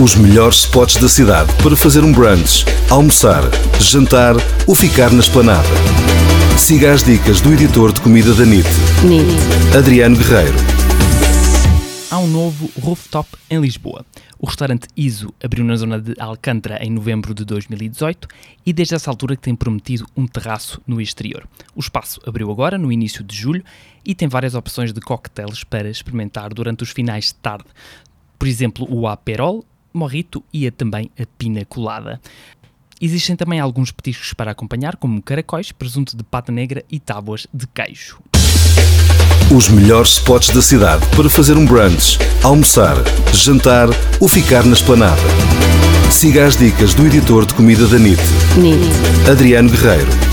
Os melhores spots da cidade para fazer um brunch, almoçar, jantar ou ficar na esplanada. Siga as dicas do editor de comida da NIT, NIT. Adriano Guerreiro. Há um novo rooftop em Lisboa. O restaurante ISO abriu na zona de Alcântara em novembro de 2018 e desde essa altura que tem prometido um terraço no exterior. O espaço abriu agora, no início de julho, e tem várias opções de coquetéis para experimentar durante os finais de tarde. Por exemplo, o Aperol, morrito e a, também a pina colada. Existem também alguns petiscos para acompanhar, como caracóis, presunto de pata negra e tábuas de queijo. Os melhores spots da cidade para fazer um brunch, almoçar, jantar ou ficar na esplanada. Siga as dicas do editor de comida da NIT, NIT. Adriano Guerreiro.